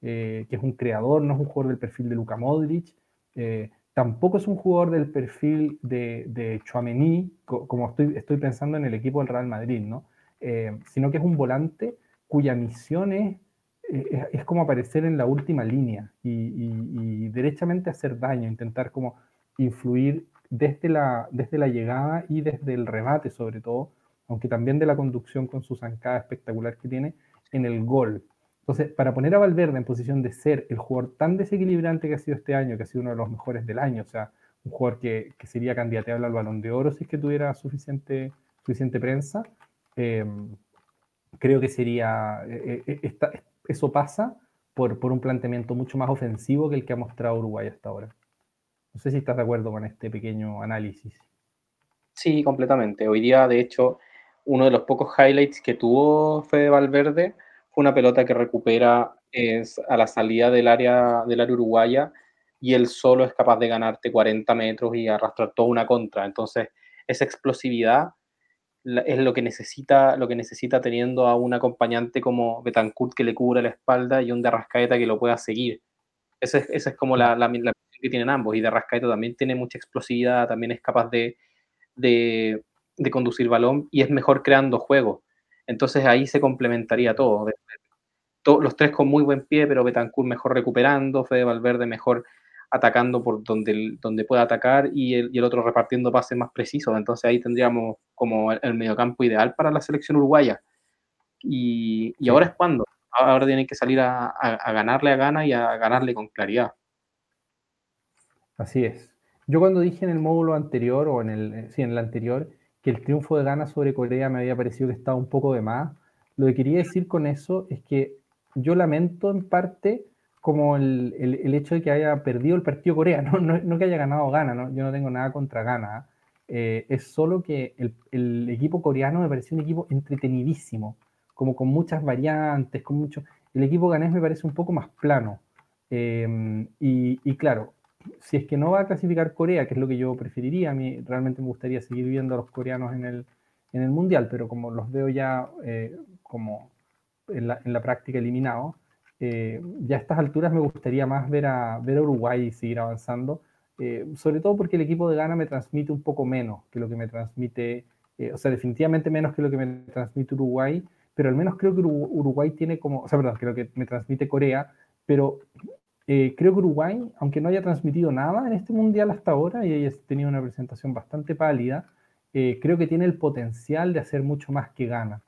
que es un creador, no es un jugador del perfil de Luka Modric, Tampoco es un jugador del perfil de, de como estoy, estoy pensando en el equipo del Real Madrid, ¿no? Eh, sino que es un volante cuya misión es, es, como aparecer en la última línea y, derechamente hacer daño, intentar como influir desde la, desde la llegada y desde el remate sobre todo, aunque también de la conducción con su zancada espectacular que tiene en el gol. Entonces, para poner a Valverde en posición de ser el jugador tan desequilibrante que ha sido este año, que ha sido uno de los mejores del año, o sea, un jugador que, que sería candidateable al balón de oro si es que tuviera suficiente, suficiente prensa, em, creo que sería, eh, eh, eso pasa por, por un planteamiento mucho más ofensivo que el que ha mostrado Uruguay hasta ahora. No sé si estás de acuerdo con este pequeño análisis. Sí, completamente. Hoy día, de hecho, uno de los pocos highlights que tuvo Fede Valverde una pelota que recupera es a la salida del área, del área uruguaya y él solo es capaz de ganarte 40 metros y arrastrar toda una contra. Entonces, esa explosividad es lo que necesita, lo que necesita teniendo a un acompañante como Betancourt que le cubra la espalda y un de Rascaeta que lo pueda seguir. Esa es, es como la, la, que tienen ambos. Y de Rascaeta también tiene mucha explosividad, también es capaz de, de, de conducir balón y es mejor creando juego. Entonces ahí se complementaría todo. los tres con muy buen pie, pero Betancourt mejor recuperando, Fede Valverde mejor atacando por donde, donde pueda atacar y el, otro repartiendo pases más precisos. Entonces ahí tendríamos como el, mediocampo ideal para la selección uruguaya. Y, ahora es cuando. Ahora tienen que salir a, a, ganarle a gana y a ganarle con claridad. Así es. Yo cuando dije en el módulo anterior, o en el, sí, en el anterior, que el triunfo de Ghana sobre Corea me había parecido que estaba un poco de más, lo que quería decir con eso es que yo lamento en parte como el, el, hecho de que haya perdido el partido Corea, no, no, que haya ganado Ghana, ¿no? yo no tengo nada contra Ghana, eh, es solo que el, el, equipo coreano me pareció un equipo entretenidísimo, como con muchas variantes, con mucho... El equipo ganés me parece un poco más plano. Eh, y, y, claro, si es que no va a clasificar Corea, que es lo que yo preferiría, a mí realmente me gustaría seguir viendo a los coreanos en el, en el Mundial, pero como los veo ya eh, como en la, en la, práctica eliminados, eh, ya a estas alturas me gustaría más ver a, ver a Uruguay seguir avanzando, eh, sobre todo porque el equipo de Ghana me transmite un poco menos que lo que me transmite, o sea, definitivamente menos que lo que me transmite Uruguay, pero al menos creo que Uruguay tiene como, o sea, perdón, creo que me transmite Corea, pero eh, creo que Uruguay, aunque no haya transmitido nada en este mundial hasta ahora y haya tenido una presentación bastante pálida, eh, creo que tiene el potencial de hacer mucho más que gana.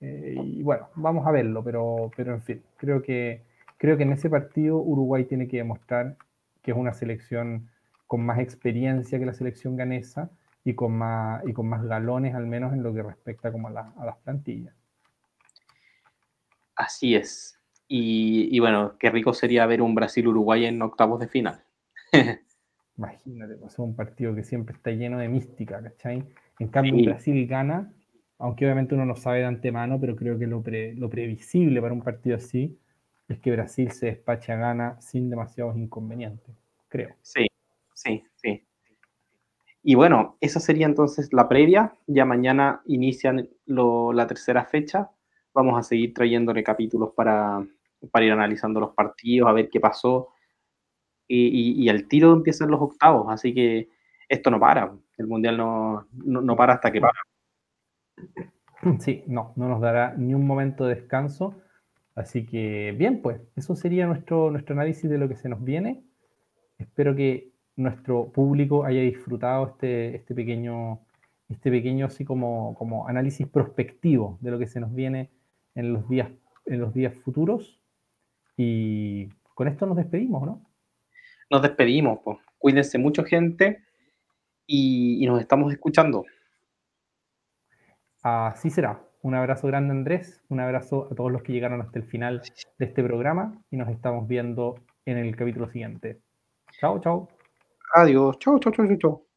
Eh, y bueno, vamos a verlo, pero, pero en fin, creo que, creo que en ese partido Uruguay tiene que demostrar que es una selección con más experiencia que la selección ganesa y con más, y con más galones, al menos en lo que respecta como a, a las plantillas. Así es. Y, bueno, qué rico sería ver un Brasil-Uruguay en octavos de final. Imagínate, pues, es un partido que siempre está lleno de mística, ¿cachai? En cambio, Brasil gana, aunque obviamente uno no sabe de antemano, pero creo que lo, lo previsible para un partido así es que Brasil se despache a gana sin demasiados inconvenientes, creo. Sí, sí, sí. Y bueno, esa sería entonces la previa. Ya mañana inician la tercera fecha. Vamos a seguir trayéndole capítulos para, para ir analizando los partidos, a ver qué pasó. Y, al tiro empiezan los octavos, así que esto no para. El mundial no, no, para hasta que para. Sí, no, no nos dará ni un momento de descanso. Así que bien, pues eso sería nuestro, nuestro análisis de lo que se nos viene. Espero que nuestro público haya disfrutado este, este pequeño, este pequeño así como, como análisis prospectivo de lo que se nos viene en los días, en los días futuros. Y con esto nos despedimos, ¿no? Nos despedimos, pues. Cuídense mucho, gente, y, nos estamos escuchando. Así será. Un abrazo grande, Andrés. Un abrazo a todos los que llegaron hasta el final de este programa y nos estamos viendo en el capítulo siguiente. Chao, chao. Adiós. Chao, chao, chao, chao.